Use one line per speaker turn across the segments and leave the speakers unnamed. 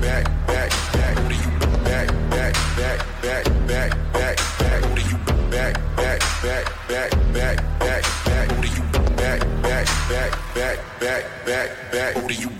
back, back, back. Who do you back, back, back, back, back, back, back? Who do you back, back, back, back, back, back, back? Who do you back, back, back, back, back, back? Who do you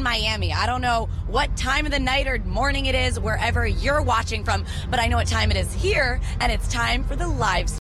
in Miami. I don't know what time of the night or morning it is wherever you're watching from, but I know what time it is here, and it's time for the live.